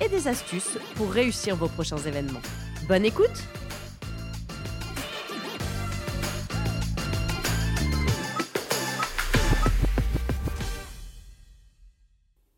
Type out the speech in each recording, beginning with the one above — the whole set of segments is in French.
et des astuces pour réussir vos prochains événements. Bonne écoute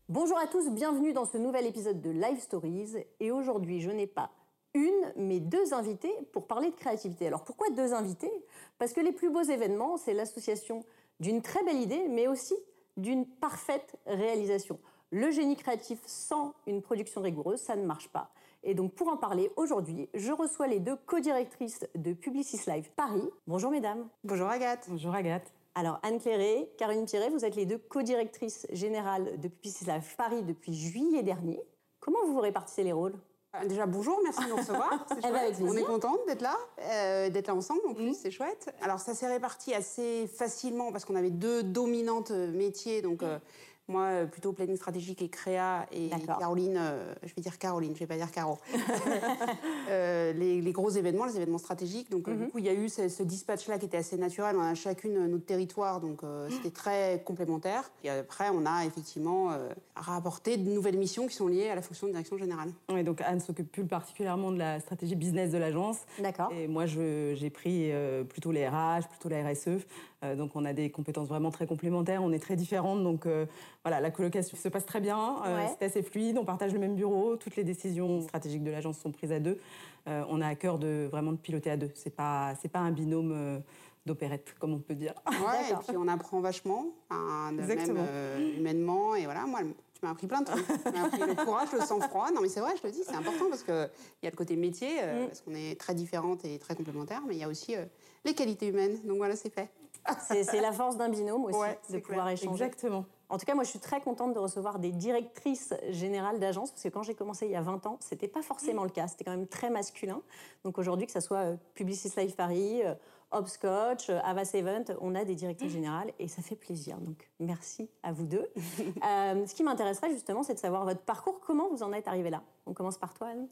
Bonjour à tous, bienvenue dans ce nouvel épisode de Live Stories. Et aujourd'hui, je n'ai pas une, mais deux invités pour parler de créativité. Alors pourquoi deux invités? Parce que les plus beaux événements, c'est l'association d'une très belle idée, mais aussi d'une parfaite réalisation. Le génie créatif sans une production rigoureuse, ça ne marche pas. Et donc pour en parler aujourd'hui, je reçois les deux co-directrices de Publicis Live Paris. Bonjour mesdames. Bonjour Agathe. Bonjour Agathe. Alors Anne Cléré, Caroline Thierry, vous êtes les deux co-directrices générales de Publicis Live Paris depuis juillet dernier. Comment vous vous répartissez les rôles? Euh, Déjà bonjour, merci de nous recevoir. Eh ben, On est contente d'être là, euh, d'être là ensemble en plus, mm. c'est chouette. Alors ça s'est réparti assez facilement parce qu'on avait deux dominantes métiers, donc euh, moi, euh, plutôt planning stratégique et créa. Et Caroline, euh, je vais dire Caroline, je vais pas dire Caro. Euh, les, gros événements, les événements stratégiques. Donc, du mhm. coup, il y a eu ce, dispatch-là qui était assez naturel. On a chacune notre territoire, donc c'était très complémentaire. Et après, on a effectivement rapporté de nouvelles missions qui sont liées à la fonction de direction générale. Oui, donc Anne s'occupe plus particulièrement de la stratégie business de l'agence. D'accord. Et moi, j'ai pris plutôt les RH, plutôt la RSE. Donc, on a des compétences vraiment très complémentaires. On est très différentes. Donc, voilà, la colocation se passe très bien, euh, c'est assez fluide, on partage le même bureau, toutes les décisions stratégiques de l'agence sont prises à deux. Euh, on a à cœur de vraiment de piloter à deux. C'est pas c'est pas un binôme euh, d'opérette comme on peut dire. Ouais, et puis on apprend vachement, Exactement. Même, humainement et voilà, moi tu m'as appris plein de trucs. Tu m'as appris le courage, le sang-froid. Non, mais c'est vrai, je le dis, c'est important parce qu'il y a le côté métier, mm. parce qu'on est très différentes et très complémentaires, mais il y a aussi les qualités humaines. Donc voilà, c'est fait. C'est la force d'un binôme aussi, de pouvoir échanger. Exactement. En tout cas, moi, je suis très contente de recevoir des directrices générales d'agence, parce que quand j'ai commencé il y a 20 ans, c'était pas forcément le cas. C'était quand même très masculin. Donc aujourd'hui, que ce soit euh, Publicis Life Paris, euh, Hopscotch, euh, Avas Event, on a des directrices générales et ça fait plaisir. Donc merci à vous deux. ce qui m'intéresserait justement, c'est de savoir votre parcours. Comment vous en êtes arrivé là? On commence par toi, Anne.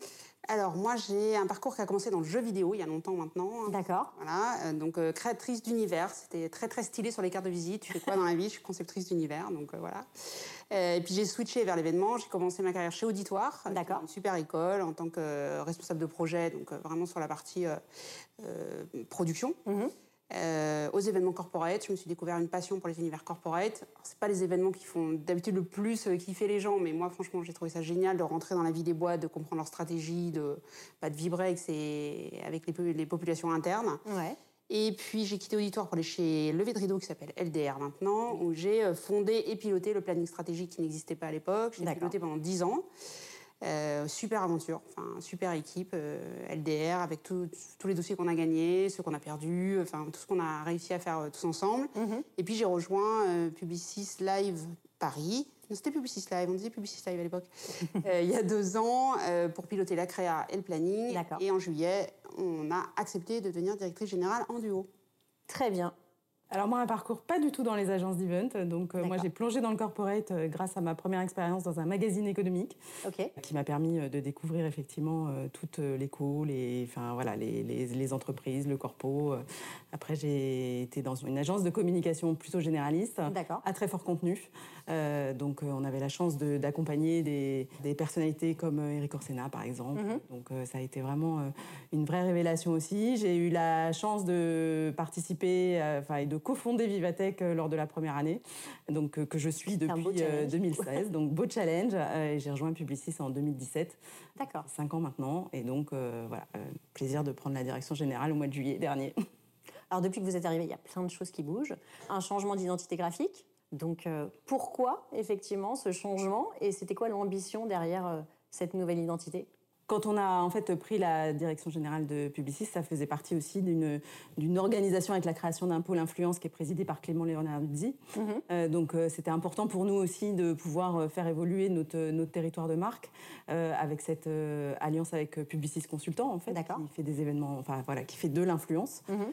Alors moi, j'ai un parcours qui a commencé dans le jeu vidéo il y a longtemps maintenant. D'accord. Voilà, donc créatrice d'univers. C'était très très stylé sur les cartes de visite. Tu fais quoi dans la vie? Je suis conceptrice d'univers, donc voilà. Euh, et puis j'ai switché vers l'événement. J'ai commencé ma carrière chez Auditoire, D'accord. une super école en tant que responsable de projet, donc euh, vraiment sur la partie euh, production. Mhm. aux événements corporate, je me suis découvert une passion pour les univers corporate. C'est pas les événements qui font d'habitude le plus kiffer les gens, mais moi franchement j'ai trouvé ça génial de rentrer dans la vie des boîtes, de comprendre leur stratégie, de, pas de vibrer avec, avec les, les populations internes. Ouais. Et puis j'ai quitté Auditoire pour aller chez Levé de Rideau, qui s'appelle LDR maintenant, où j'ai euh, fondé et piloté le planning stratégique qui n'existait pas à l'époque. J'ai piloté pendant 10 ans. Euh, super aventure, enfin super équipe, euh, LDR, avec tous les dossiers qu'on a gagnés, ceux qu'on a perdus, enfin tout ce qu'on a réussi à faire tous ensemble. Mhm. Et puis j'ai rejoint Publicis Live Paris. C'était Publicis Live, on disait Publicis Live à l'époque. il y a deux ans, pour piloter la créa et le planning. Et en juillet, on a accepté de devenir directrice générale en duo. Très bien. Alors moi, un parcours pas du tout dans les agences d'event. Donc euh, moi, j'ai plongé dans le corporate euh, grâce à ma première expérience dans un magazine économique, qui m'a permis euh, de découvrir effectivement toutes les co, les, enfin voilà, les, les, entreprises, le corpo. Après, j'ai été dans une agence de communication plutôt généraliste, à très fort contenu. Donc on avait la chance d'accompagner des, des, personnalités comme Eric Orsena, par exemple. Mhm. Donc ça a été vraiment une vraie révélation aussi. J'ai eu la chance de participer, enfin et de cofondé Vivatech euh, lors de la première année, donc euh, que je suis depuis 2016. Euh, donc beau challenge. j'ai rejoint Publicis en 2017. D'accord. Cinq ans maintenant. Et donc voilà, plaisir de prendre la direction générale au mois de juillet dernier. Alors depuis que vous êtes arrivé, il y a plein de choses qui bougent. Un changement d'identité graphique. Donc pourquoi effectivement ce changement et c'était quoi l'ambition derrière cette nouvelle identité? Quand on a en fait pris la direction générale de Publicis, ça faisait partie aussi d'une organisation avec la création d'un pôle influence qui est présidé par Clément Leonardzi. Mhm. Euh, donc euh, c'était important pour nous aussi de pouvoir euh, faire évoluer notre, notre territoire de marque avec cette alliance avec Publicis Consultant en fait, qui fait des événements, enfin voilà, qui fait de l'influence mhm.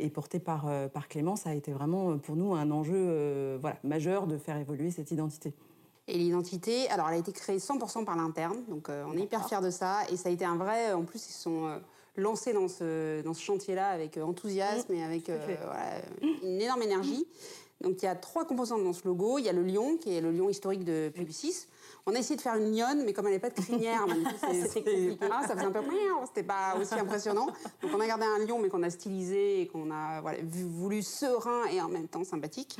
et porté par par Clément, ça a été vraiment pour nous un enjeu voilà majeur de faire évoluer cette identité. Et l'identité, alors elle a été créée 100% par l'interne, donc euh, on est hyper fiers de ça. Et ça a été un vrai, en plus ils sont euh, lancés dans ce, dans ce chantier-là avec euh, enthousiasme et avec une énorme énergie. Donc il y a trois composantes dans ce logo. Il y a le lion, qui est le lion historique de Publicis. On a essayé de faire une lionne, mais comme elle n'est pas de crinière, c'est ah, ça faisait un peu c'était pas aussi impressionnant. Donc on a gardé un lion, mais qu'on a stylisé et qu'on a voulu serein et en même temps sympathique.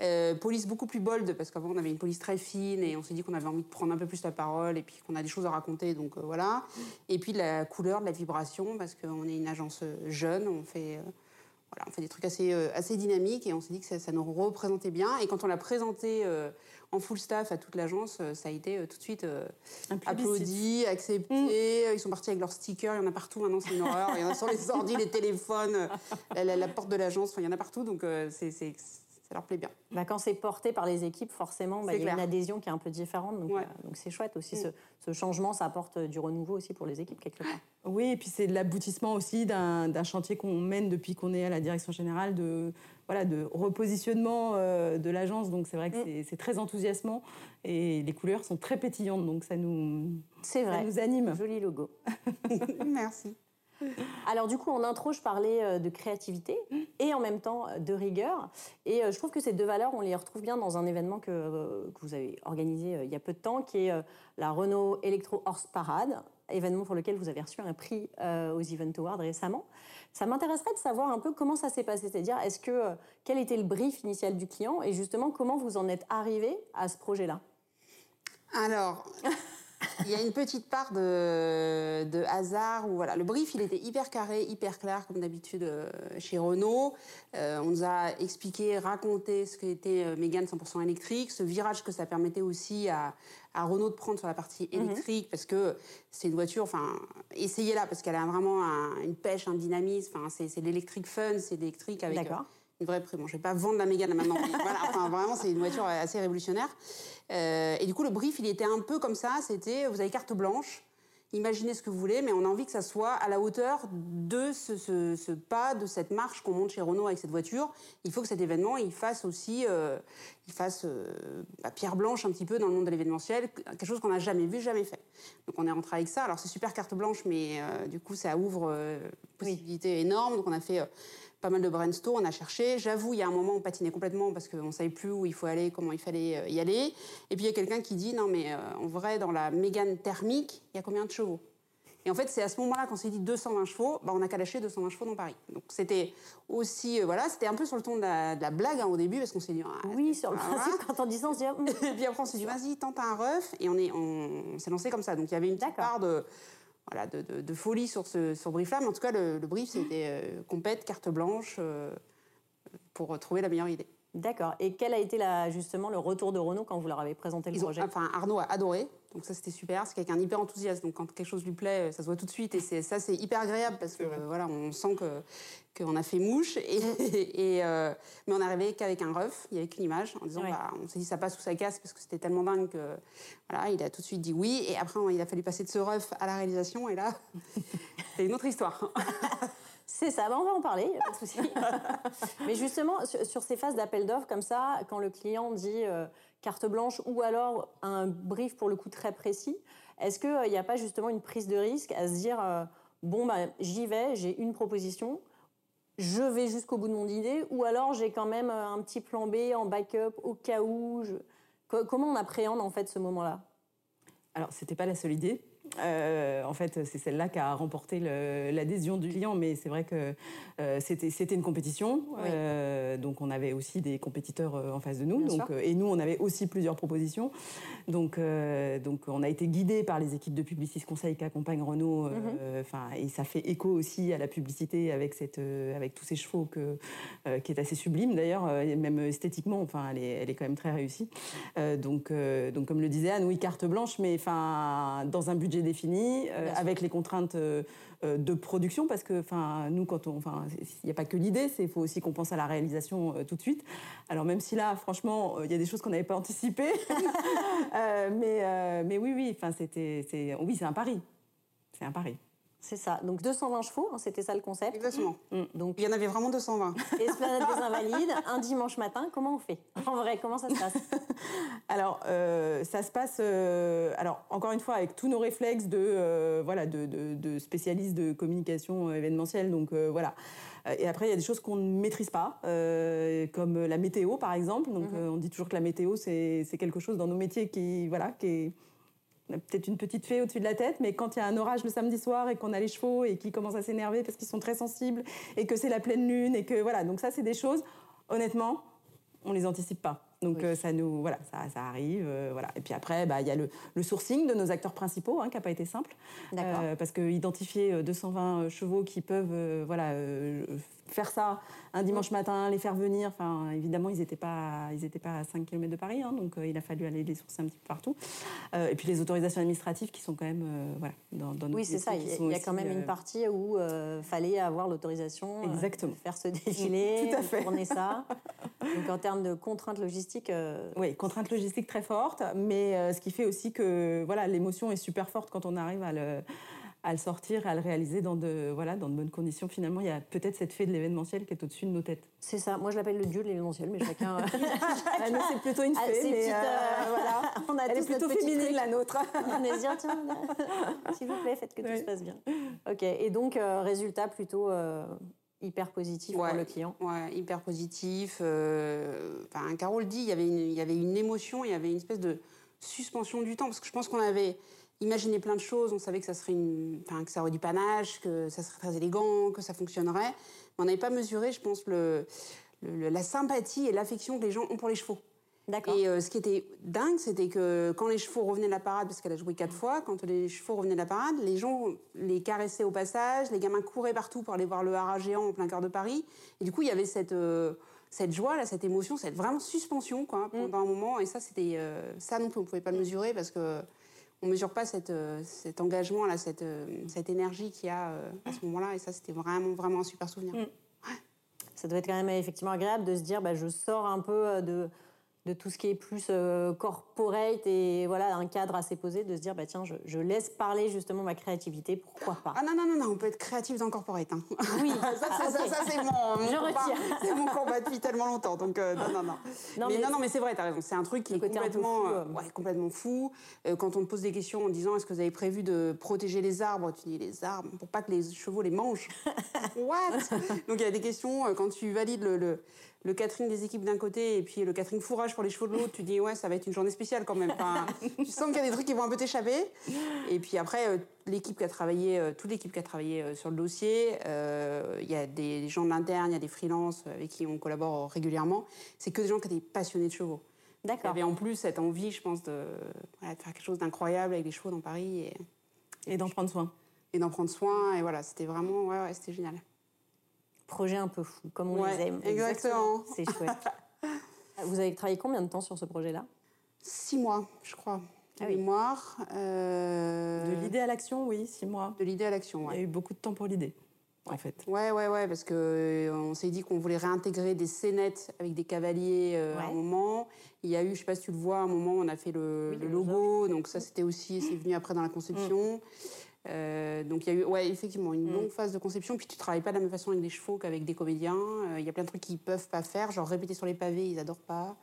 Euh, police beaucoup plus bold, parce qu'avant on avait une police très fine et on s'est dit qu'on avait envie de prendre un peu plus la parole et puis qu'on a des choses à raconter, donc euh, voilà. Et puis la couleur, de la vibration, parce qu'on est une agence jeune, on fait... Euh, voilà, on fait des trucs assez, assez dynamiques et on s'est dit que ça, nous représentait bien. Et quand on l'a présenté en full staff à toute l'agence, euh, ça a été euh, tout de suite euh, applaudi, accepté. Mm. Ils sont partis avec leurs stickers, il y en a partout maintenant, c'est une horreur. Il y en a sur les ordi, les téléphones, la, porte de l'agence, il y en a partout, donc c'est ça leur plaît bien. Bah, quand c'est porté par les équipes, forcément, bah, il y a une adhésion qui est un peu différente. Donc c'est chouette aussi. Mm. Ce, changement, ça apporte du renouveau aussi pour les équipes quelque part. Oui, et puis c'est l'aboutissement aussi d'un chantier qu'on mène depuis qu'on est à la direction générale de, voilà, de repositionnement euh, de l'agence. Donc c'est vrai que mm. c'est très enthousiasmant et les couleurs sont très pétillantes. Donc ça nous, ça vrai. nous anime. Joli logo. Merci. Alors du coup, en intro, je parlais euh, de créativité et en même temps euh, de rigueur. Et je trouve que ces deux valeurs, on les retrouve bien dans un événement que, vous avez organisé il y a peu de temps, qui est la Renault Electro Horse Parade, événement pour lequel vous avez reçu un prix aux Event Awards récemment. Ça m'intéresserait de savoir un peu comment ça s'est passé, c'est-à-dire est-ce que euh, quel était le brief initial du client et justement comment vous en êtes arrivé à ce projet-là? Alors, il y a une petite part de, de, hasard où voilà, le brief il était hyper carré, hyper clair comme d'habitude euh, chez Renault. Euh, on nous a expliqué, raconté ce qu'était euh, Mégane 100% électrique, ce virage que ça permettait aussi à, à Renault de prendre sur la partie mhm. électrique parce que c'est une voiture, enfin essayez-la parce qu'elle a vraiment une pêche, un dynamisme. Enfin c'est l'électrique fun, c'est l'électrique avec une vraie prix. Bon, je vais pas vendre la Mégane maintenant. voilà, enfin, vraiment, c'est une voiture assez révolutionnaire. Euh, et du coup, le brief, il était un peu comme ça. C'était, vous avez carte blanche. Imaginez ce que vous voulez, mais on a envie que ça soit à la hauteur de ce, pas, de cette marche qu'on monte chez Renault avec cette voiture. Il faut que cet événement, il fasse aussi, euh, il fasse euh, bah, pierre blanche un petit peu dans le monde de l'événementiel, quelque chose qu'on n'a jamais vu, jamais fait. Donc on est rentré avec ça. Alors c'est super carte blanche, mais du coup ça ouvre possibilités énormes. Donc on a fait pas mal de brainstorm, on a cherché. J'avoue, il y a un moment, on patinait complètement parce qu'on ne savait plus où il faut aller, comment il fallait euh, y aller. Et puis il y a quelqu'un qui dit non, mais euh, en vrai, dans la Mégane thermique, il y a combien de chevaux? Et en fait, c'est à ce moment-là qu'on s'est dit 220 chevaux, bah, on a qu'à lâcher 220 chevaux dans Paris. Donc c'était aussi, euh, voilà, c'était un peu sur le ton de la, blague hein, au début, parce qu'on s'est dit. Ah, oui, sur le principe, quand on dit ça, on se dit. Hmm. et puis après, on s'est dit, vas-y, tente un ref, et on, est, on, s'est lancé comme ça. Donc il y avait une petite part de voilà, de, folie sur ce sur brief-là. Mais en tout cas, le, brief, c'était euh, compète, carte blanche, euh, pour trouver la meilleure idée. D'accord. Et quel a été la, justement le retour de Renault quand vous leur avez présenté le projet? Enfin, Arnaud a adoré. Donc ça, c'était super. C'est quelqu'un hyper enthousiaste. Donc quand quelque chose lui plaît, ça se voit tout de suite. Et ça, c'est hyper agréable parce que voilà, on sent que qu'on a fait mouche. Et, et euh, mais on est arrivé qu'avec un ref, il n'y avait qu'une image, en disant, bah, on s'est dit ça passe ou ça casse parce que c'était tellement dingue que voilà, il a tout de suite dit oui. Et après, il a fallu passer de ce ref à la réalisation. Et là, c'est une autre histoire. C'est ça, bah, on va en parler, pas de souci. Mais justement, sur, ces phases d'appel d'offres comme ça, quand le client dit euh, carte blanche ou alors un brief pour le coup très précis, est-ce qu'il n'y euh, a pas justement une prise de risque à se dire euh, bon, bah, j'y vais, j'ai une proposition, je vais jusqu'au bout de mon idée, ou alors j'ai quand même un petit plan B en backup au cas où Comment on appréhende en fait ce moment-là? Alors, c'était pas la seule idée. Euh, en fait, c'est celle-là qui a remporté l'adhésion du client, mais c'est vrai que euh, c'était une compétition. Euh, donc, on avait aussi des compétiteurs en face de nous. Donc, et nous, on avait aussi plusieurs propositions. Donc, donc on a été guidé par les équipes de Publicis Conseil qui accompagnent Renault. Mhm. Enfin, et ça fait écho aussi à la publicité avec, cette, avec tous ces chevaux que, qui est assez sublime d'ailleurs, même esthétiquement. Enfin, elle est, elle est quand même très réussie. donc, donc, comme le disait Anne, oui, carte blanche, mais enfin, dans un budget défini, avec les contraintes de production, parce que nous, quand on, il n'y a pas que l'idée, il faut aussi qu'on pense à la réalisation tout de suite. Alors même si là, franchement, il y a des choses qu'on n'avait pas anticipées, mais, mais oui, oui, c'était, oui, c'est un pari. C'est un pari. C'est ça. Donc 220 chevaux, hein, c'était ça le concept. Exactement. Mm. Donc il y en avait vraiment 220. Esplanade des Invalides, un dimanche matin. Comment on fait? En vrai, comment ça se passe? Alors euh, ça se passe. Euh, alors encore une fois avec tous nos réflexes de euh, voilà de, spécialistes de communication événementielle. Donc voilà. Et après, il y a des choses qu'on ne maîtrise pas, comme la météo, par exemple. Donc, mm-hmm. on dit toujours que la météo, c'est quelque chose dans nos métiers qui, voilà, qui est peut-être une petite fée au-dessus de la tête, mais quand il y a un orage le samedi soir et qu'on a les chevaux et qu'ils commencent à s'énerver parce qu'ils sont très sensibles et que c'est la pleine lune et que voilà, donc ça c'est des choses, honnêtement, on les anticipe pas. Donc euh, ça nous, voilà, ça, ça arrive, euh, voilà. Et puis après, bah, il y a le, le, sourcing de nos acteurs principaux, hein, qui n'a pas été simple, euh, parce que identifier 220 chevaux qui peuvent, voilà, faire ça un dimanche matin, les faire venir. Enfin, évidemment, ils n'étaient pas, ils étaient pas à 5 km de Paris, hein, donc euh, il a fallu aller les sourcer un petit peu partout. Euh, et puis les autorisations administratives qui sont quand même, euh, voilà, dans, dans Oui, c'est ça. Il y a, quand même une partie où il fallait avoir l'autorisation. Exactement. faire ce défilé, Tout à fait. tourner ça. donc en termes de contraintes logistiques. Oui, contraintes logistiques très fortes, mais ce qui fait aussi que voilà, l'émotion est super forte quand on arrive à le à le sortir, à le réaliser dans de, voilà, dans de bonnes conditions. Finalement, il y a peut-être cette fée de l'événementiel qui est au-dessus de nos têtes. C'est ça. Moi, je l'appelle le dieu de l'événementiel, mais chacun. Ah, c'est plutôt une ah, fée, mais euh, euh, voilà. On a Elle est plutôt féminine, la nôtre. On est tiens, s'il vous plaît, faites que tout se passe bien. Ok. Et donc, euh, résultat plutôt. hyper positif pour le client. Ouais, hyper positif. Enfin, Carole dit, il y avait une, il y avait une émotion, il y avait une espèce de suspension du temps, parce que je pense qu'on avait imaginer plein de choses. On savait que ça serait une, enfin, que ça aurait du panache, que ça serait très élégant, que ça fonctionnerait. Mais on n'avait pas mesuré, je pense, le, la sympathie et l'affection que les gens ont pour les chevaux. D'accord. Et euh, ce qui était dingue, c'était que quand les chevaux revenaient de la parade, parce qu'elle a joué quatre fois, quand les chevaux revenaient de la parade, les gens les caressaient au passage, les gamins couraient partout pour aller voir le haras géant en plein cœur de Paris. Et du coup, il y avait cette, euh, cette joie, là, cette émotion, cette vraiment suspension quoi, pendant un moment. Et ça, c'était euh, ça non plus, on ne pouvait pas le mesurer parce que on mesure pas euh, cet engagement, là, cette, euh, cette énergie qu'il y a euh, à ce moment-là. Et ça, c'était vraiment, vraiment un super souvenir. Mm. Ça doit être quand même effectivement agréable de se dire, bah, je sors un peu de de tout ce qui est plus euh, corporate et voilà un cadre assez posé de se dire bah tiens je, laisse parler justement ma créativité pourquoi pas. Ah non non non non on peut être créatif dans corporate hein. oui ça, c'est mon, mon combat. c'est mon combat depuis tellement longtemps donc euh, non non non, mais, non non mais c'est vrai t'as raison. C'est un truc qui est complètement fou, euh, ouais, complètement fou. Quand on te pose des questions en disant est-ce que vous avez prévu de protéger les arbres tu dis les arbres pour pas que les chevaux les mangent. What? Donc il y a des questions quand tu valides le le catering des équipes d'un côté et puis le catering fourrage pour les chevaux de l'autre, tu dis ouais, ça va être une journée spéciale quand même. tu sens qu'il y a des trucs qui vont un peu t'échapper. Et puis après, euh, l'équipe qui a travaillé, euh, toute l'équipe qui a travaillé euh, sur le dossier, il y a des gens de l'interne, il y a des freelances avec qui on collabore régulièrement. C'est que des gens qui étaient passionnés de chevaux. D'accord. Il y avait en plus cette envie, je pense, de, faire quelque chose d'incroyable avec les chevaux dans Paris. Et, d'en prendre soin. Et d'en prendre soin. Et voilà, c'était vraiment, ouais, ouais c'était génial projet un peu fou, comme on les aime. Exactement. C'est chouette. Vous avez travaillé combien de temps sur ce projet-là? Six mois, je crois. Ah oui. Euh... De l'idée à l'action, oui, six mois. De l'idée à l'action, ouais. Il y a eu beaucoup de temps pour l'idée, en fait. Ouais, ouais, ouais, parce que euh, on s'est dit qu'on voulait réintégrer des scénettes avec des cavaliers euh, à un moment. Il y a eu, je sais pas si tu le vois, à un moment, on a fait le, logo, donc ça, c'était aussi, c'est venu après dans la conception. Mm. Euh, donc il y a eu ouais, effectivement une mm. longue phase de conception. Puis tu travailles pas de la même façon avec des chevaux qu'avec des comédiens. Euh, il y a plein de trucs qu'ils peuvent pas faire, genre répéter sur les pavés, ils adorent pas.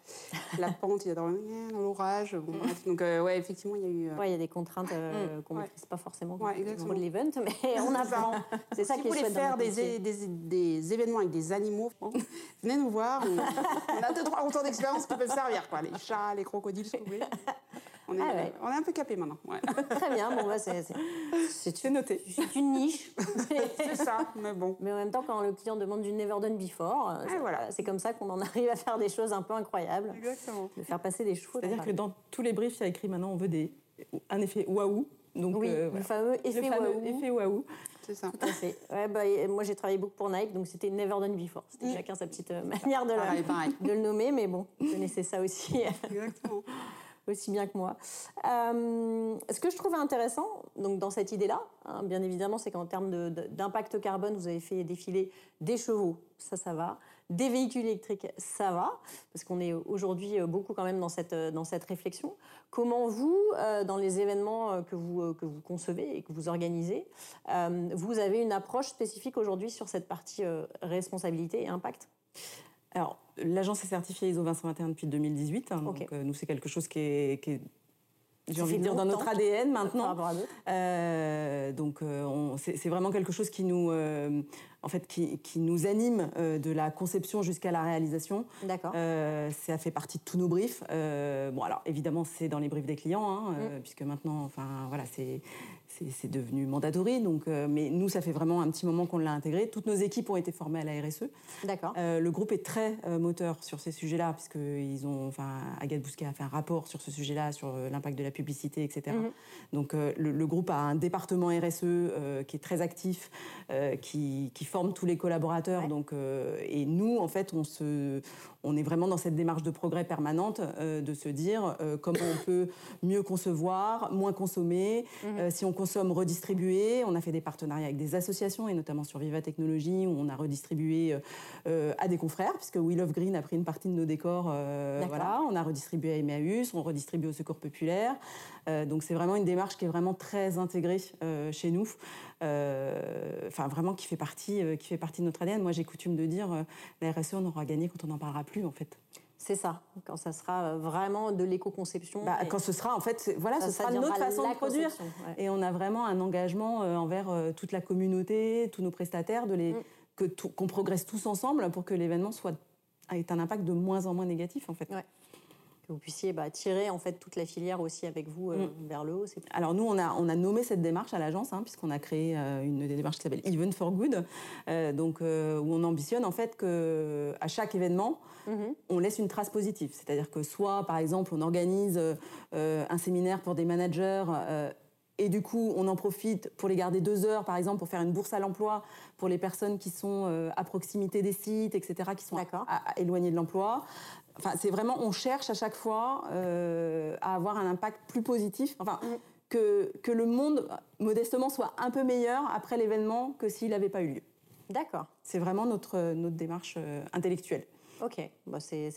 la pente, ils adorent l'orage. Bon, Donc euh, ouais, effectivement, il y a eu. Ouais, il y a des contraintes mm. qu'on ne maîtrise pas forcément ouais, de l'event, mais on apprend. C'est ça si qui est chouette. Si vous voulez faire des, des, des, événements avec des animaux, venez nous voir. On, a deux trois retours d'expérience qui peuvent servir, quoi. Les chats, les crocodiles, si vous voulez. On est, ah on est un peu capé maintenant. Très bien, bon, bah, c'est noté. C'est une niche. c'est ça, mais bon. Mais en même temps, quand le client demande du never done before, euh, voilà. c'est comme ça qu'on en arrive à faire des choses un peu incroyables. Exactement. De faire passer des chevaux. C'est-à-dire que dans tous les briefs, il y a écrit maintenant, on veut des, un effet waouh. Donc, oui, euh, le fameux effet waouh. C'est ça. Tout à fait. Ouais, bah, moi, j'ai travaillé beaucoup pour Nike, donc c'était Never Done Before. C'était mm. chacun sa petite euh, manière de, pareil, pareil. de, le nommer, mais bon, vous connaissez ça aussi. Exactement. Aussi bien que moi. ce que je trouve intéressant donc, dans cette idée-là, hein, bien évidemment, c'est qu'en termes d'impact carbone, vous avez fait défiler des chevaux, ça, ça va. Des véhicules électriques, ça va, parce qu'on est aujourd'hui beaucoup quand même dans cette, dans cette réflexion. Comment vous, dans les événements que vous, que vous concevez et que vous organisez, vous avez une approche spécifique aujourd'hui sur cette partie responsabilité et impact? Alors, l'agence est certifiée ISO 221 depuis 2018. Hein, donc, euh, nous, c'est quelque chose qui est, j'ai envie de dire, dans notre ADN maintenant. Euh, donc, euh, c'est vraiment quelque chose qui nous, en fait, qui, nous anime de la conception jusqu'à la réalisation. D'accord. ça fait partie de tous nos briefs. bon, alors, évidemment, c'est dans les briefs des clients, hein, mm. puisque maintenant, enfin, voilà, c'est c'est devenu mandatory. Donc, euh, mais nous, ça fait vraiment un petit moment qu'on l'a intégré. Toutes nos équipes ont été formées à la RSE. D'accord. Euh, le groupe est très euh, moteur sur ces sujets-là, puisqu'ils ont, enfin, Agathe Bousquet a fait un rapport sur ce sujet-là, sur l'impact de la publicité, etc. Mhm. Donc, le, groupe a un département RSE qui est très actif, qui, qui, forme tous les collaborateurs. Donc, et nous, en fait, on se, on est vraiment dans cette démarche de progrès permanente, de se dire comment on peut mieux concevoir, moins consommer. Mhm. si on consomme redistribué. On a fait des partenariats avec des associations et notamment sur Viva Technologies où on a redistribué euh, à des confrères puisque We Love Green a pris une partie de nos décors. Euh, voilà, on a redistribué à Emmaüs, on redistribue au Secours populaire. Euh, donc c'est vraiment une démarche qui est vraiment très intégrée chez nous. Enfin vraiment qui fait partie qui fait partie de notre ADN. Moi j'ai coutume de dire la RSE on aura gagné quand on n'en parlera plus en fait. C'est ça, quand ça sera euh, vraiment de l'éco-conception. Bah, quand ce sera, en fait, voilà, ce sera notre façon de produire. Et on a vraiment un engagement euh, envers euh, toute la communauté, tous nos prestataires, de les, mm. qu'on progresse tous ensemble pour que l'événement soit ait un impact de moins en moins négatif, en fait. Que vous puissiez bah, tirer en fait toute la filière aussi avec vous mm. vers le haut. Alors nous, on a, on a nommé cette démarche à l'agence, hein, puisqu'on a créé une démarche qui s'appelle Even for Good, donc où on ambitionne en fait que à chaque événement, Mhm. on laisse une trace positive. C'est-à-dire que soit, par exemple, on organise euh, un séminaire pour des managers euh, et du coup, on en profite pour les garder deux heures, par exemple, pour faire une bourse à l'emploi pour les personnes qui sont euh, à proximité des sites, etc., qui sont éloignées de l'emploi. Enfin, c'est vraiment, on cherche à chaque fois à avoir un impact plus positif. Enfin, mhm. que, que le monde, modestement, soit un peu meilleur après l'événement que s'il n'avait pas eu lieu. D'accord. C'est vraiment notre, notre démarche intellectuelle. Ok, bah, c'est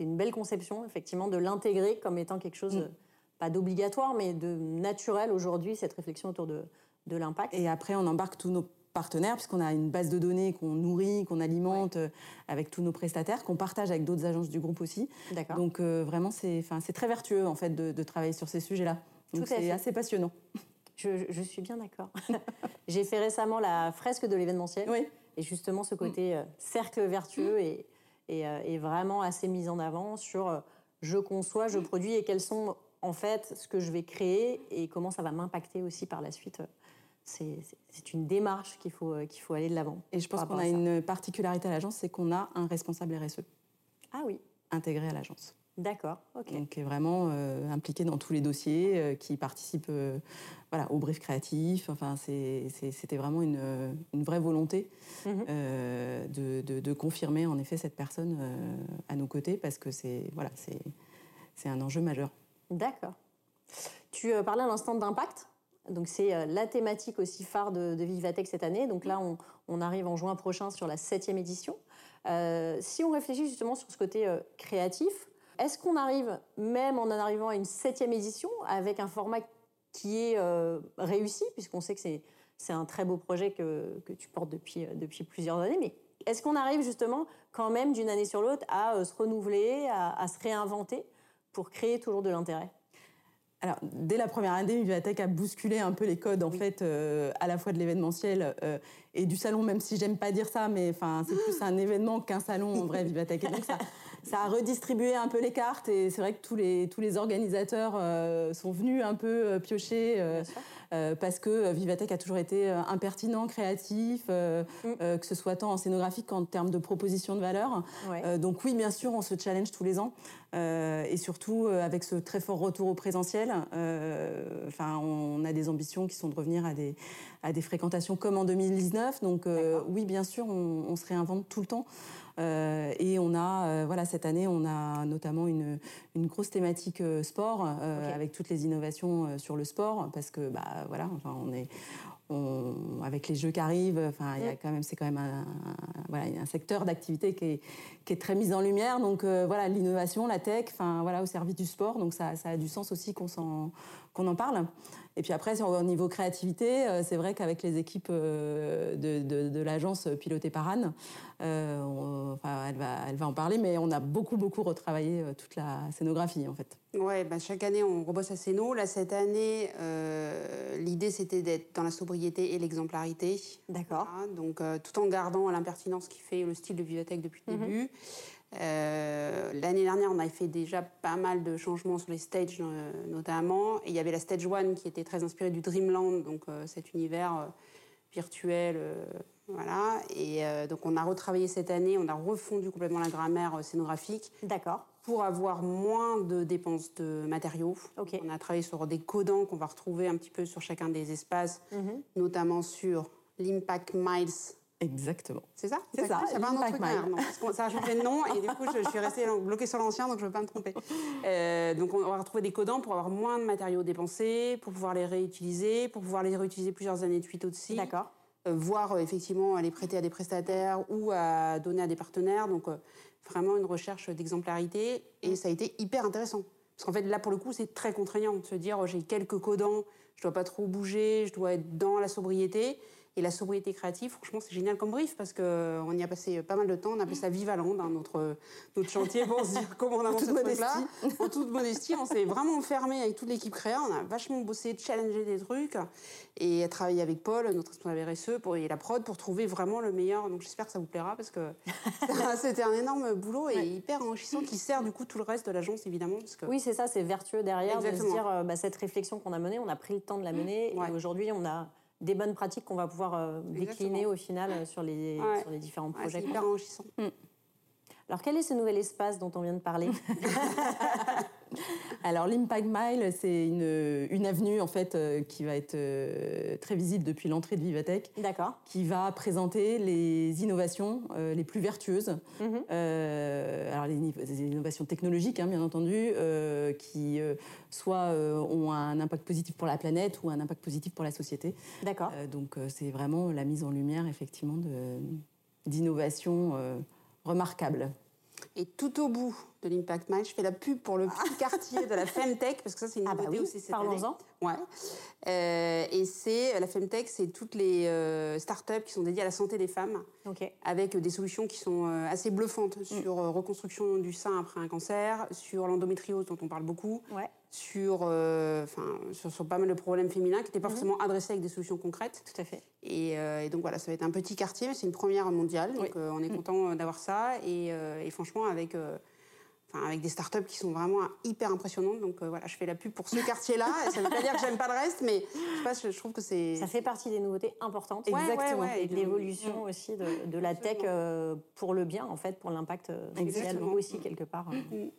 une belle conception, effectivement, de l'intégrer comme étant quelque chose, mm. pas d'obligatoire, mais de naturel aujourd'hui, cette réflexion autour de, de l'impact. Et après, on embarque tous nos partenaires, puisqu'on a une base de données qu'on nourrit, qu'on alimente euh, avec tous nos prestataires, qu'on partage avec d'autres agences du groupe aussi. Donc euh, vraiment, c'est très vertueux en fait de, travailler sur ces sujets-là. Donc c'est assez passionnant. Je, je suis bien d'accord. J'ai fait récemment la fresque de l'événementiel. Oui. Et justement, ce côté euh, cercle vertueux euh, est, vraiment assez mise en avant sur je conçois, je produis et quels sont en fait ce que je vais créer et comment ça va m'impacter aussi par la suite. C'est une démarche qu'il faut, qu'il faut aller de l'avant. Et je pense qu'on a une particularité à l'agence, c'est qu'on a un responsable RSE. Ah oui. Intégré à l'agence. D'accord, ok. Donc, qui est vraiment euh, impliqué dans tous les dossiers, qui participe voilà, au brief créatif. Enfin, c'était vraiment une, une, vraie volonté mhm. euh, de, de, confirmer en effet cette personne euh, à nos côtés parce que c'est voilà, c'est un enjeu majeur. D'accord. Tu euh, parlais à l'instant d'impact. Donc c'est la thématique aussi phare de, de, Vivatech cette année. Donc là, on, on, arrive en juin prochain sur la septième édition. si on réfléchit justement sur ce côté créatif, est-ce qu'on arrive, même en en arrivant à une septième édition, avec un format qui est euh, réussi, puisqu'on sait que c'est un très beau projet que, que tu portes depuis, euh, depuis plusieurs années. Mais est-ce qu'on arrive justement quand même d'une année sur l'autre à euh, se renouveler, à, se réinventer pour créer toujours de l'intérêt? Alors, dès la première année, Vivatech a bousculé un peu les codes, en fait, à la fois de l'événementiel et du salon, même si j'aime pas dire ça, mais enfin, c'est plus un événement qu'un salon, en vrai, Vivatech. Et donc, ça, ça a redistribué un peu les cartes et c'est vrai que tous les, tous les organisateurs euh, sont venus un peu euh, piocher euh, parce que Vivatech a toujours été impertinent, créatif, mm. que ce soit tant en scénographie qu'en termes de proposition de valeur. donc oui, bien sûr, on se challenge tous les ans. et surtout avec ce très fort retour au présentiel. Enfin, on a des ambitions qui sont de revenir à des, à des fréquentations comme en 2019. Donc oui, bien sûr, on, on, se réinvente tout le temps. Euh, et on a, euh, voilà, cette année, on a notamment une, une grosse thématique euh, sport avec toutes les innovations sur le sport, parce que, bah, voilà, enfin, on est, avec les jeux qui arrivent, enfin, il y a quand même, c'est quand même un, voilà, un secteur d'activité qui est, qui est, très mis en lumière. Donc voilà, l'innovation, la tech, enfin voilà, au service du sport. Donc ça, ça a du sens aussi qu'on qu'on en parle. Et puis après, au niveau créativité, euh, c'est vrai qu'avec les équipes euh, de, l'agence pilotée par Anne, euh, enfin, elle, va, elle va en parler, mais on a beaucoup, beaucoup retravaillé toute la scénographie, en fait. Ouais, bah, chaque année, on rebosse à Scéno. Là, cette année, l'idée, c'était d'être dans la sobriété et l'exemplarité. D'accord. donc, tout en gardant l'impertinence qui fait le style de Vivatech depuis le mhm. début. Euh, l'année dernière, on avait fait déjà pas mal de changements sur les stages, euh, notamment. Et il y avait la Stage One qui était très inspirée du Dreamland, donc euh, cet univers virtuel. voilà. Et donc, on a retravaillé cette année, on a refondu complètement la grammaire scénographique. D'accord. Pour avoir moins de dépenses de matériaux. On a travaillé sur des codants qu'on va retrouver un petit peu sur chacun des espaces, mhm. notamment sur l'Impact Miles Exactement. C'est ça? C'est ça. Va un autre truc non, ça a changé de nom et du coup, je, suis restée bloquée sur l'ancien, donc je ne veux pas me tromper. Euh, donc, on va retrouver des codants pour avoir moins de matériaux dépensés, pour pouvoir les réutiliser, pour pouvoir les réutiliser plusieurs années de suite aussi. D'accord. Euh, voire euh, effectivement les prêter à des prestataires ou à donner à des partenaires. Donc, vraiment une recherche d'exemplarité et mm. ça a été hyper intéressant. Parce qu'en fait, là, pour le coup, c'est très contraignant de se dire oh, j'ai quelques codants, je dois pas trop bouger, je dois être dans la sobriété. Et la sobriété créative, franchement, c'est génial comme brief parce qu'on y a passé pas mal de temps. On appelait ça Vivaland, hein, notre, notre chantier, pour se dire comment on avance ce truc-là. En toute modestie, on s'est vraiment fermé avec toute l'équipe créa. On a vachement bossé, challengé des trucs et travaillé avec Paul, notre responsable RSE, pour, et la prod pour trouver vraiment le meilleur. Donc j'espère que ça vous plaira parce que c'était un énorme boulot et hyper enrichissant qui sert du coup tout le reste de l'agence évidemment. Parce que... Oui, c'est ça, c'est vertueux derrière de se dire euh, bah, cette réflexion qu'on a menée, on a pris le temps de la mener et aujourd'hui on a des bonnes pratiques qu'on va pouvoir euh, décliner au final euh, sur, les, sur les différents projets. c'est hyper enrichissant. Mm. Alors, quel est ce nouvel espace dont on vient de parler? Alors, l'Impact Mile, c'est une, une, avenue en fait euh, qui va être euh, très visible depuis l'entrée de Vivatech. D'accord. Qui va présenter les innovations euh, les plus vertueuses. Mhm. alors, les, innovations technologiques, hein, bien entendu, qui soit ont un impact positif pour la planète ou un impact positif pour la société. D'accord. donc, c'est vraiment la mise en lumière, effectivement, d'innovations remarquables. Et tout au bout de l'Impact Mile, je fais la pub pour le petit quartier de la Femtech, parce que ça, c'est une ah bah nouveauté aussi cette Parlons-en. Ouais. Euh, et c'est la Femtech, c'est toutes les euh, startups qui sont dédiées à la santé des femmes, avec des solutions qui sont euh, assez bluffantes mm. sur reconstruction du sein après un cancer, sur l'endométriose dont on parle beaucoup, sur, enfin, sur, pas mal de problèmes féminins qui n'étaient pas mm-hmm. forcément adressés avec des solutions concrètes. Tout à fait. Et, donc voilà, ça va être un petit quartier, mais c'est une première mondiale, donc on est mm. content d'avoir ça. Et, et, franchement, avec avec des startups qui sont vraiment hyper impressionnantes. Donc euh, voilà, je fais la pub pour ce quartier-là. ça ne veut pas dire que j'aime pas le reste, mais je, sais je, trouve que c'est. Ça fait partie des nouveautés importantes. Exactement. et de l'évolution aussi de, la tech euh, pour le bien, en fait, pour l'impact euh, social aussi, quelque part. Mm-hmm.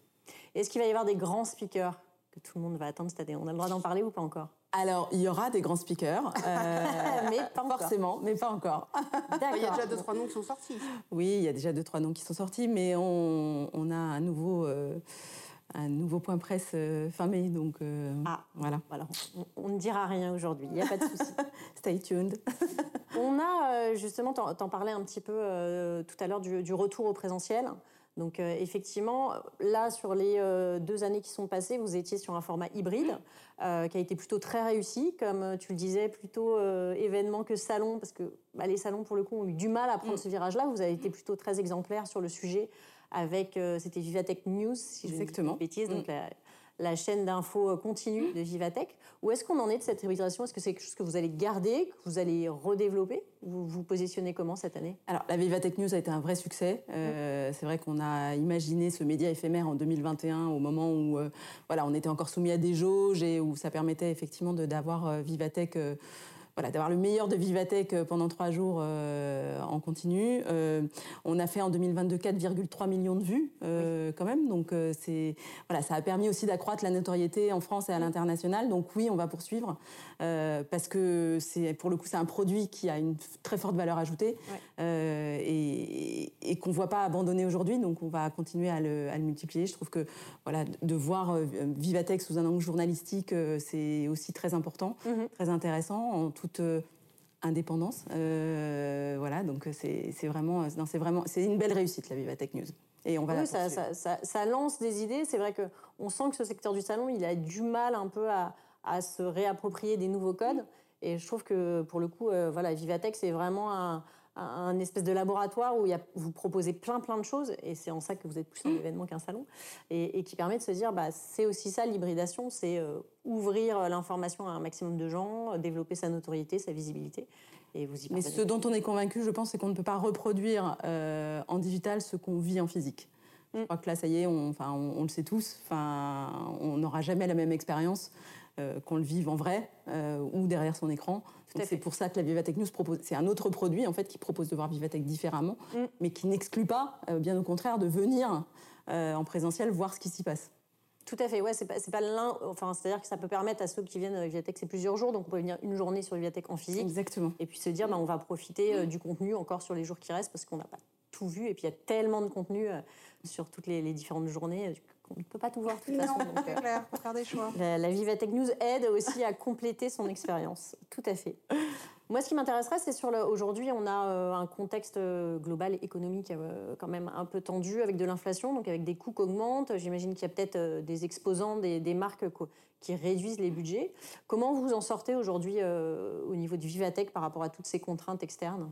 Est-ce qu'il va y avoir des grands speakers? Que tout le monde va attendre cette année On a le droit d'en parler ou pas encore? Alors, il y aura des grands speakers, euh, mais pas forcément, mais pas encore. Il y a déjà deux trois noms qui sont sortis. Oui, il y a déjà deux trois noms qui sont sortis, mais on, on a un nouveau. Euh, un nouveau point presse euh, fin mai, donc ah, voilà. voilà. On, ne dira rien aujourd'hui, il n'y a pas de souci. Stay tuned. on a justement, t'en parlais un petit peu tout à l'heure du, du, retour au présentiel. Donc euh, effectivement, là, sur les euh, deux années qui sont passées, vous étiez sur un format hybride euh, qui a été plutôt très réussi, comme tu le disais, plutôt événement que salon, parce que bah, les salons, pour le coup, ont eu du mal à prendre mm. ce virage-là. Vous avez été plutôt très exemplaire sur le sujet avec, c'était Vivatech News, si je ne dis pas de bêtises, donc mm la chaîne d'infos euh, continue de Vivatech. Où est-ce qu'on en est de cette hybridation Est-ce que c'est quelque chose que vous allez garder, que vous allez redévelopper? Vous vous positionnez comment cette année? Alors, la Vivatech News a été un vrai succès. Euh, c'est vrai qu'on a imaginé ce média éphémère en 2021, au moment où euh, voilà, on était encore soumis à des jauges et où ça permettait effectivement d'avoir Vivatech voilà, d'avoir le meilleur de Vivatech pendant trois jours en continu. on a fait en 2022 4,3 millions de vues quand même, donc c'est voilà, ça a permis aussi d'accroître la notoriété en France et à l'international. Donc oui, on va poursuivre parce que c'est pour le coup c'est un produit qui a une très forte valeur ajoutée et, et qu'on voit pas abandonner aujourd'hui. Donc on va continuer à le, à le multiplier. Je trouve que voilà, de voir euh, Vivatech sous un angle journalistique, euh, c'est aussi très important, mhm. très intéressant, en toute euh, indépendance. voilà, donc c'est vraiment, c'est vraiment, c'est une belle réussite la Vivatech News. Et on va oui, ça, ça, ça, lance des idées. C'est vrai que on sent que ce secteur du salon, il a du mal un peu à, à se réapproprier des nouveaux codes. Et je trouve que pour le coup, voilà, Vivatech, c'est vraiment un, un espèce de laboratoire où il y a, vous proposez plein plein de choses et c'est en ça que vous êtes plus un mmh. événement qu'un salon et, qui permet de se dire bah c'est aussi ça l'hybridation c'est euh, ouvrir l'information à un maximum de gens développer sa notoriété sa visibilité et vous y mais ce dont on est convaincu je pense c'est qu'on ne peut pas reproduire euh, en digital ce qu'on vit en physique je mmh. crois que là ça y est on, enfin, on, le sait tous enfin on n'aura jamais la même expérience euh, qu'on le vive en vrai ou derrière son écran c'est pour ça que la Vivatech News propose. C'est un autre produit en fait qui propose de voir Vivatech différemment, mm. mais qui n'exclut pas, euh, bien au contraire, de venir euh, en présentiel voir ce qui s'y passe. Tout à fait, ouais, c'est pas, pas l'un. Enfin, c'est-à-dire que ça peut permettre à ceux qui viennent à Vivatech, c'est plusieurs jours, donc on peut venir une journée sur Vivatech en physique. Exactement. Et puis se dire, bah, on va profiter euh, du contenu encore sur les jours qui restent parce qu'on n'a pas tout vu. Et puis il y a tellement de contenu sur toutes les, les différentes journées on ne peut pas tout voir de toute façon. C'est euh, clair, faire des choix. La, la Vivatech News aide aussi à compléter son expérience. Tout à fait. Moi, ce qui m'intéresserait, c'est sur le. Aujourd'hui, on a euh, un contexte euh, global économique quand même un peu tendu avec de l'inflation, donc avec des coûts qui augmentent. J'imagine qu'il y a peut-être des exposants, des, des marques qui réduisent les budgets. Comment vous en sortez aujourd'hui au niveau du Vivatech par rapport à toutes ces contraintes externes?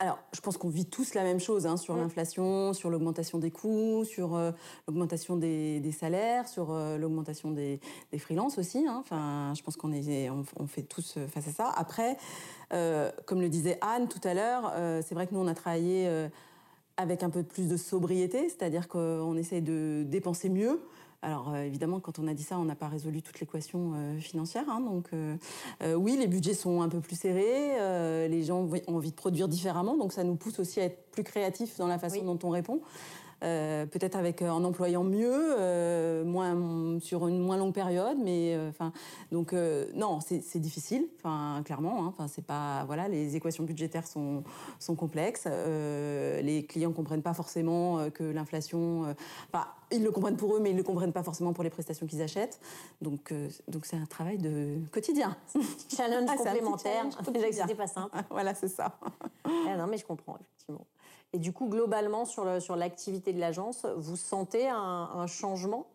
Alors, je pense qu'on vit tous la même chose hein, sur l'inflation, sur l'augmentation des coûts, sur euh, l'augmentation des, salaires, sur euh, l'augmentation des, des freelances aussi. Hein. Enfin, je pense qu'on est, on, fait tous euh, face à ça. Après, comme le disait Anne tout à l'heure, c'est vrai que nous on a travaillé avec un peu plus de sobriété, c'est-à-dire qu'on essaye de dépenser mieux. Alors euh, évidemment, quand on a dit ça, on n'a pas résolu toute l'équation euh, financière. Hein, donc euh, oui, les budgets sont un peu plus serrés, les gens ont envie de produire différemment, donc ça nous pousse aussi à être plus créatifs dans la façon dont on répond. Euh, peut-être avec euh, en employant mieux, euh, moins sur une moins longue période, mais enfin donc non, c'est difficile, enfin clairement, hein, enfin c'est pas voilà, les équations budgétaires sont sont complexes, les clients comprennent pas forcément que l'inflation, enfin ils le comprennent pour eux, mais ils le comprennent pas forcément pour les prestations qu'ils achètent, donc donc c'est un travail de quotidien. Challenge ah, complémentaire, déjà que pas simple. voilà, c'est ça. Ah, non, mais je comprends effectivement. Et du coup, globalement, sur l'activité sur de l'agence, vous sentez un, changement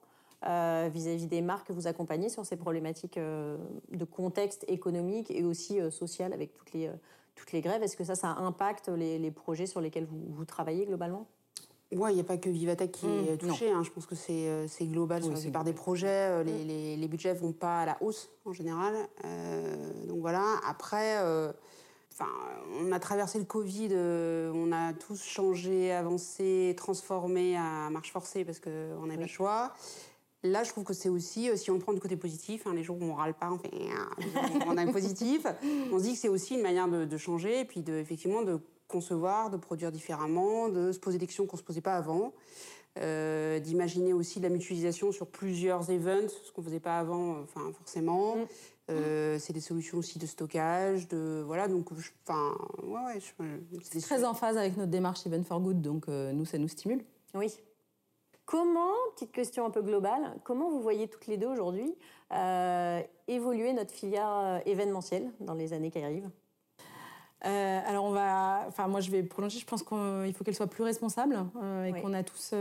euh, vis-à-vis des marques que vous accompagnez sur ces problématiques euh, de contexte économique et aussi euh, social avec toutes les, toutes les grèves? Est-ce que ça, ça impacte les, les projets sur lesquels vous, vous travaillez globalement? Oui, il n'y a pas que Vivatech qui mmh, est touché. Hein. Je pense que c'est global oui, sur la des projets. Les, mmh. les, les, budgets ne vont pas à la hausse en général. donc voilà. Après, Enfin, on a traversé le Covid, euh, on a tous changé, avancé, transformé à marche forcée parce qu'on n'avait pas le choix. Là, je trouve que c'est aussi, euh, si on prend du côté positif, hein, les jours où on râle pas, on fait, on a un positif. On se dit que c'est aussi une manière de, changer et puis de, effectivement de concevoir, de produire différemment, de se poser des questions qu'on se posait pas avant. Euh, d'imaginer aussi la mutualisation sur plusieurs events, ce qu'on faisait pas avant, enfin forcément. Mm. Euh, c'est des solutions aussi de stockage, de voilà donc enfin ouais, ouais c'est très en phase avec notre démarche Event for Good donc euh, nous ça nous stimule. Oui. Comment, petite question un peu globale, comment vous voyez toutes les deux aujourd'hui euh, évoluer notre filière événementielle dans les années qui arrivent? Alors on va, enfin moi je vais prolonger. Je pense qu'il faut qu'elle soit plus responsable et qu'on a tous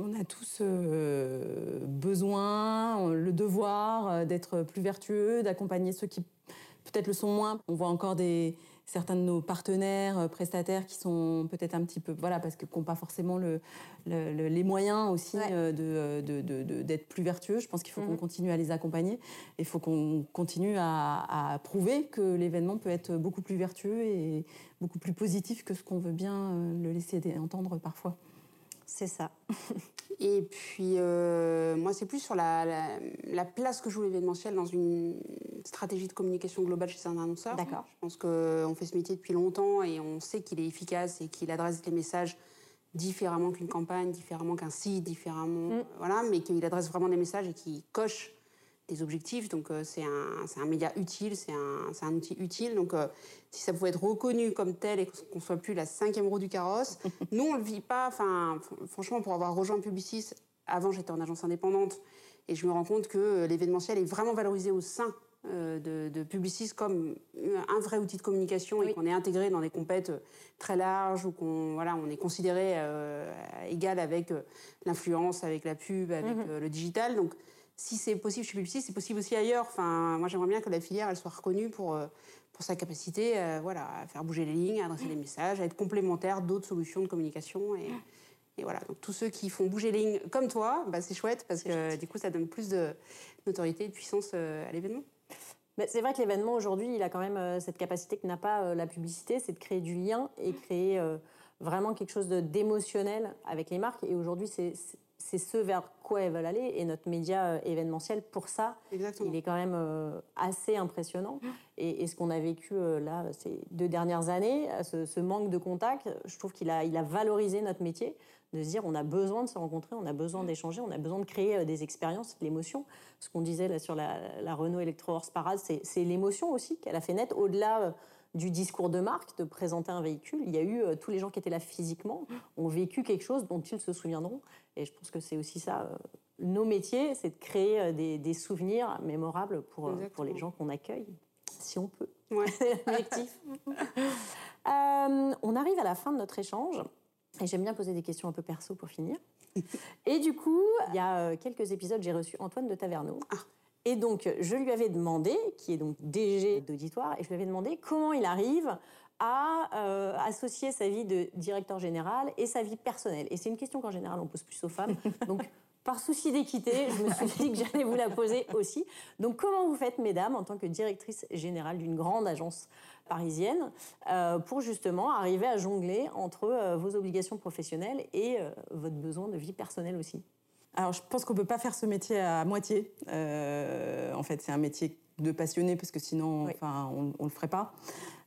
on a tous euh, besoin, le devoir euh, d'être plus vertueux, d'accompagner ceux qui peut-être le sont moins. On voit encore des, certains de nos partenaires, euh, prestataires qui sont peut-être un petit peu, voilà, parce qu'ils n'ont pas forcément le, les moyens aussi d'être plus vertueux. Je pense qu'il faut qu'on mhm. continue à les accompagner. Il faut qu'on continue à, à, prouver que l'événement peut être beaucoup plus vertueux et beaucoup plus positif que ce qu'on veut bien le laisser entendre parfois. C'est ça. Et puis, euh, moi, c'est plus sur la, la, place que joue l'événementiel dans une stratégie de communication globale chez un annonceur. D'accord. Je pense qu'on fait ce métier depuis longtemps et on sait qu'il est efficace et qu'il adresse les messages différemment qu'une campagne, différemment qu'un site, différemment, mm. voilà, mais qu'il adresse vraiment des messages et qu'il coche objectifs. Donc euh, c'est un, un, média utile, c'est un, un, outil utile. Donc euh, si ça pouvait être reconnu comme tel et qu'on ne soit plus la cinquième roue du carrosse, nous on le vit pas. Enfin, franchement, pour avoir rejoint Publicis, avant j'étais en agence indépendante et je me rends compte que l'événementiel est vraiment valorisé au sein euh, de, de, Publicis comme un vrai outil de communication et qu'on est intégré dans des compètes très larges ou qu'on voilà, on est considéré euh, égal avec euh, l'influence, avec la pub, avec mhm. le digital. Donc, si c'est possible chez Publicis, c'est possible aussi ailleurs. Enfin, moi, j'aimerais bien que la filière elle soit reconnue pour, pour sa capacité voilà, à faire bouger les lignes, à adresser des messages, à être complémentaire d'autres solutions de communication. Et, et, voilà, donc tous ceux qui font bouger les lignes comme toi, bah, c'est chouette parce que du coup, ça donne plus de notoriété et de puissance à l'événement c'est vrai que l'événement aujourd'hui, il a quand même euh, cette capacité que n'a pas euh, la publicité, c'est de créer du lien et créer euh, vraiment quelque chose d'émotionnel avec les marques. Et aujourd'hui, c'est ce vers quoi elles veulent aller. Et notre média événementiel, pour ça, il est quand même assez impressionnant. Et, ce qu'on a vécu là ces deux dernières années, ce, manque de contact, je trouve qu'il a, il a valorisé notre métier de se dire on a besoin de se rencontrer, on a besoin d'échanger, on a besoin de créer euh, des expériences, de l'émotion. Ce qu'on disait là sur la, Renault Electro Horse Parade, c'est l'émotion aussi qu'elle a fait naître au-delà euh, du discours de marque, de présenter un véhicule. Il y a eu euh, tous les gens qui étaient là physiquement, ont vécu quelque chose dont ils se souviendront. Et je pense que c'est aussi ça. nos métiers, c'est de créer des, souvenirs mémorables pour, pour les gens qu'on accueille, si on peut. Ouais. on arrive à la fin de notre échange. Et j'aime bien poser des questions un peu perso pour finir. et du coup, il y a euh, quelques épisodes, j'ai reçu Antoine de Taverneau. Ah. Et donc, je lui avais demandé, qui est donc DG d'auditoire, et je lui avais demandé comment il arrive à euh, associer sa vie de directeur général et sa vie personnelle. Et c'est une question qu'en général on pose plus aux femmes. Donc, par souci d'équité, je me suis dit que j'allais vous la poser aussi. Donc, comment vous faites, mesdames, en tant que directrice générale d'une grande agence parisienne euh, pour justement arriver à jongler entre euh, vos obligations professionnelles et votre besoin de vie personnelle aussi? Alors je pense qu'on ne peut pas faire ce métier à moitié. en fait, c'est un métier de passionné parce que sinon, enfin, on, ne le ferait pas.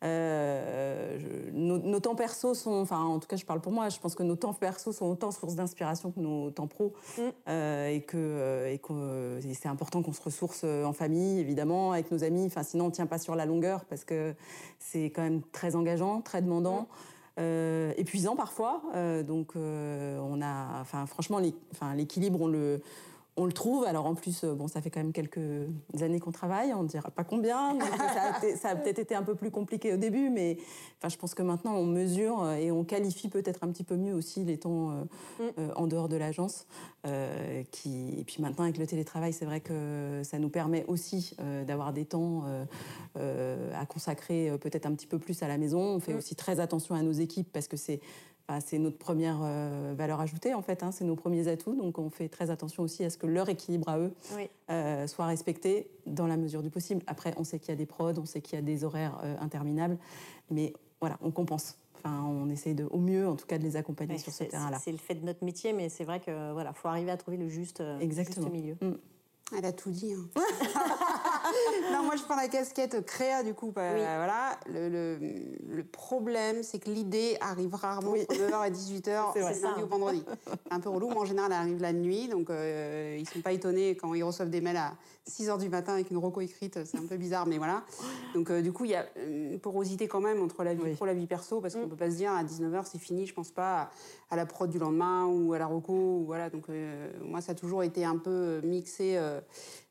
Euh, nos, temps perso sont, enfin, en tout cas, je parle pour moi. Je pense que nos temps perso sont autant source d'inspiration que nos temps pro, mm. euh, et que, euh, et que c'est important qu'on se ressource en famille, évidemment, avec nos amis. Enfin, sinon, on tient pas sur la longueur parce que c'est quand même très engageant, très demandant. Mm. Épuisant parfois, donc on a, enfin franchement, l'équilibre on le, on le trouve. Alors en plus, euh, bon, ça fait quand même quelques années qu'on travaille, on ne dira pas combien. ça a, peut-être été un peu plus compliqué au début, mais enfin, je pense que maintenant on mesure euh, et on qualifie peut-être un petit peu mieux aussi les temps euh, mm. en dehors de l'agence. qui... Et puis maintenant avec le télétravail, c'est vrai que ça nous permet aussi d'avoir des temps à consacrer peut-être un petit peu plus à la maison. On fait mm. aussi très attention à nos équipes parce que c'est bah, c'est notre première euh, valeur ajoutée en fait, hein, c'est nos premiers atouts, donc on fait très attention aussi à ce que leur équilibre à eux euh, soit respecté dans la mesure du possible. Après, on sait qu'il y a des prods, on sait qu'il y a des horaires euh, interminables, mais voilà, on compense. Enfin, on essaie de, au mieux, en tout cas, de les accompagner sur ce terrain-là. C'est le fait de notre métier, mais c'est vrai que voilà, faut arriver à trouver le juste, juste milieu. Mm. Elle a tout dit. Hein. non, moi je prends la casquette créa du coup. Bah, voilà. Le, le, problème, c'est que l'idée arrive rarement de 9h à 18h, c'est lundi ou vendredi. un peu relou. Moi en général, elle arrive la nuit, donc euh, ils sont pas étonnés quand ils reçoivent des mails à 6h du matin avec une reco écrite. C'est un peu bizarre, mais voilà. Donc euh, du coup, il y a une porosité quand même entre la vie pro et la vie perso, parce qu'on mm. peut pas se dire à 19h c'est fini. Je pense pas à, la prod du lendemain ou à la reco. Ou, voilà. Donc euh, moi, ça a toujours été un peu mixé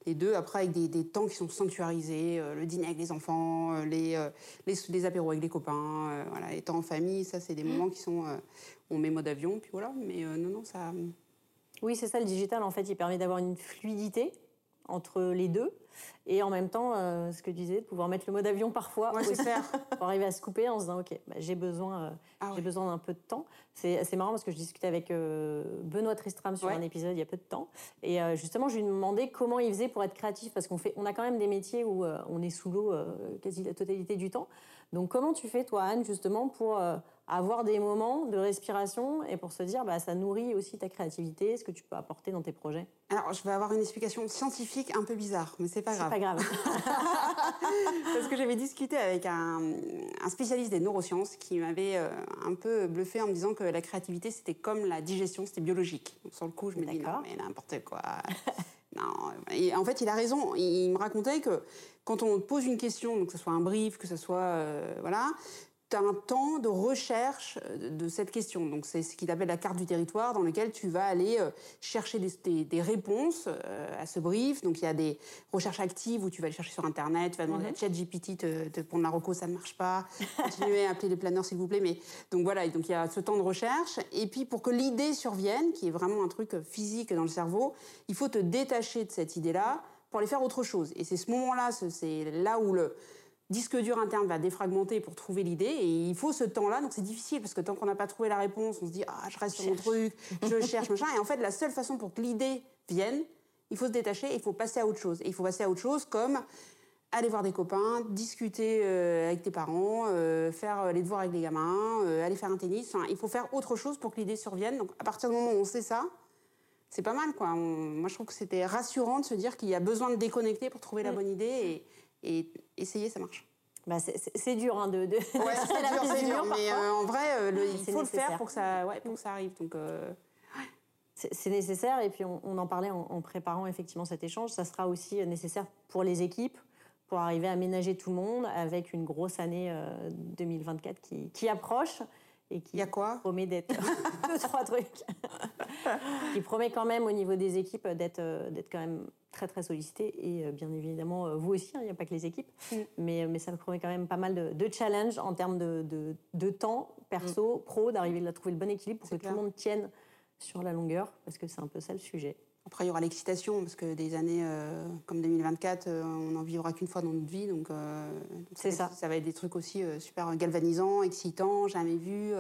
les deux, après avec des, temps qui sont sanctuarisés, euh, le dîner avec les enfants, euh, les, euh, les, les, apéros avec les copains, voilà, les temps en famille, ça c'est des moments qui sont... on met mode avion, puis voilà, mais non, non, ça... Oui, c'est ça, le digital, en fait, il permet d'avoir une fluidité entre les deux. Et en même temps, euh, ce que tu disais, de pouvoir mettre le mode avion parfois ouais, pour arriver à se couper en se disant, OK, bah, j'ai besoin, euh, ah j'ai besoin d'un peu de temps. C'est marrant parce que je discutais avec euh, Benoît Tristram sur un épisode il y a peu de temps. Et justement, je lui demandais comment il faisait pour être créatif parce qu'on fait, on a quand même des métiers où on est sous l'eau quasi la totalité du temps. Donc comment tu fais, toi, Anne, justement, pour avoir des moments de respiration et pour se dire, bah, ça nourrit aussi ta créativité, ce que tu peux apporter dans tes projets? Alors, je vais avoir une explication scientifique un peu bizarre, mais c'est pas grave. Pas grave. Parce que j'avais discuté avec un, spécialiste des neurosciences qui m'avait euh, un peu bluffé en me disant que la créativité, c'était comme la digestion, c'était biologique. sur le coup, je me dis, non, mais n'importe quoi. non. Et en fait, il a raison. Il me racontait que quand on pose une question, donc que ce soit un brief, que ce soit. Euh, voilà, un temps de recherche euh, de cette question. Donc c'est ce qu'il appelle la carte du territoire dans lequel tu vas aller euh, chercher des, réponses euh, à ce brief. Donc il y a des recherches actives où tu vas aller chercher sur Internet, tu vas demander à. ChatGPT de te prendre Marocco, ça ne marche pas. Continuez à appeler les planeurs s'il vous plaît. Mais donc voilà, donc il y a ce temps de recherche. Et puis pour que l'idée survienne, qui est vraiment un truc physique dans le cerveau, il faut te détacher de cette idée-là pour aller faire autre chose. Et c'est ce moment-là, c'est là où le disque dur interne va défragmenter pour trouver l'idée et il faut ce temps-là. Donc c'est difficile parce que tant qu'on n'a pas trouvé la réponse, on se dit ah je reste sur mon truc, je cherche machin. Et en fait la seule façon pour que l'idée vienne, il faut se détacher et il faut passer à autre chose. Et il faut passer à autre chose comme aller voir des copains, discuter euh, avec tes parents, euh, faire les devoirs avec les gamins, euh, aller faire un tennis. Enfin, il faut faire autre chose pour que l'idée survienne. Donc à partir du moment où on sait ça, c'est pas mal quoi. moi je trouve que c'était rassurant de se dire qu'il y a besoin de déconnecter pour trouver la mm. bonne idée et et essayer, ça marche. Bah c'est dur hein, de, de... c'est dur, c'est dur, mais euh, en vrai euh, il faut le faire pour que ça ouais, pour que ça arrive donc euh, c'est nécessaire et puis on, en parlait en, préparant effectivement cet échange. Ça sera aussi nécessaire pour les équipes pour arriver à ménager tout le monde avec une grosse année 2024 qui, qui approche et qui y a quoi? promet d'être deux trois trucs qui promet quand même au niveau des équipes d'être d'être quand même très très sollicité et euh, bien évidemment euh, vous aussi, hein, il n'y a pas que les équipes, mm. mais, euh, mais ça me promet quand même pas mal de, de challenges en termes de, de, temps perso, mm. pro, d'arriver à trouver le bon équilibre pour que tout le monde tienne sur la longueur, parce que c'est un peu ça le sujet. Après, il y aura l'excitation, parce que des années comme 2024, on n'en vivra qu'une fois dans notre vie. Donc, c'est ça. Ça va être des trucs aussi super galvanisants, excitants, jamais vus.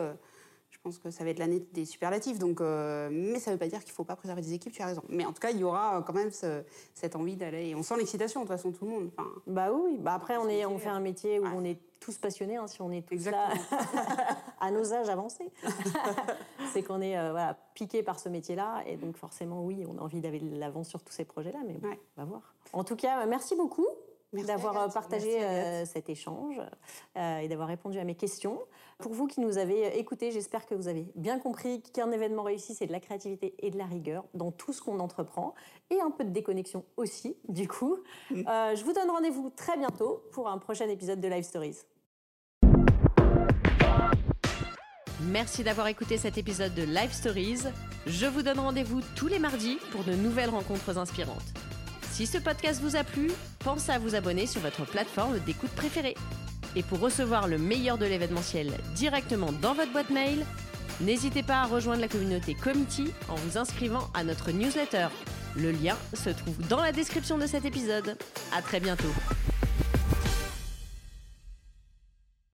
Je pense que ça va être l'année des superlatifs. Donc, euh, mais ça ne veut pas dire qu'il ne faut pas préserver des équipes, tu as raison. Mais en tout cas, il y aura quand même cette envie d'aller. Et on sent l'excitation, de toute façon, tout le monde. Enfin, bah oui, bah après, on, est, on fait un métier où on est tous passionnés, hein, si on est tous là à nos âges avancés. c'est qu'on est, euh, voilà, piqué par ce métier-là. Et donc, forcément, oui, on a envie d'aller de l'avant sur tous ces projets-là. Mais bon, on va voir. En tout cas, merci beaucoup d'avoir euh, partagé euh, cet échange euh, et d'avoir répondu à mes questions. Pour vous qui nous avez écoutés, j'espère que vous avez bien compris qu'un événement réussi, c'est de la créativité et de la rigueur dans tout ce qu'on entreprend et un peu de déconnexion aussi, du coup. Mm. je vous donne rendez-vous très bientôt pour un prochain épisode de Live Stories. Merci d'avoir écouté cet épisode de Live Stories. Je vous donne rendez-vous tous les mardis pour de nouvelles rencontres inspirantes. Si ce podcast vous a plu, pensez à vous abonner sur votre plateforme d'écoute préférée. Et pour recevoir le meilleur de l'événementiel directement dans votre boîte mail, n'hésitez pas à rejoindre la communauté Committee en vous inscrivant à notre newsletter. Le lien se trouve dans la description de cet épisode. À très bientôt.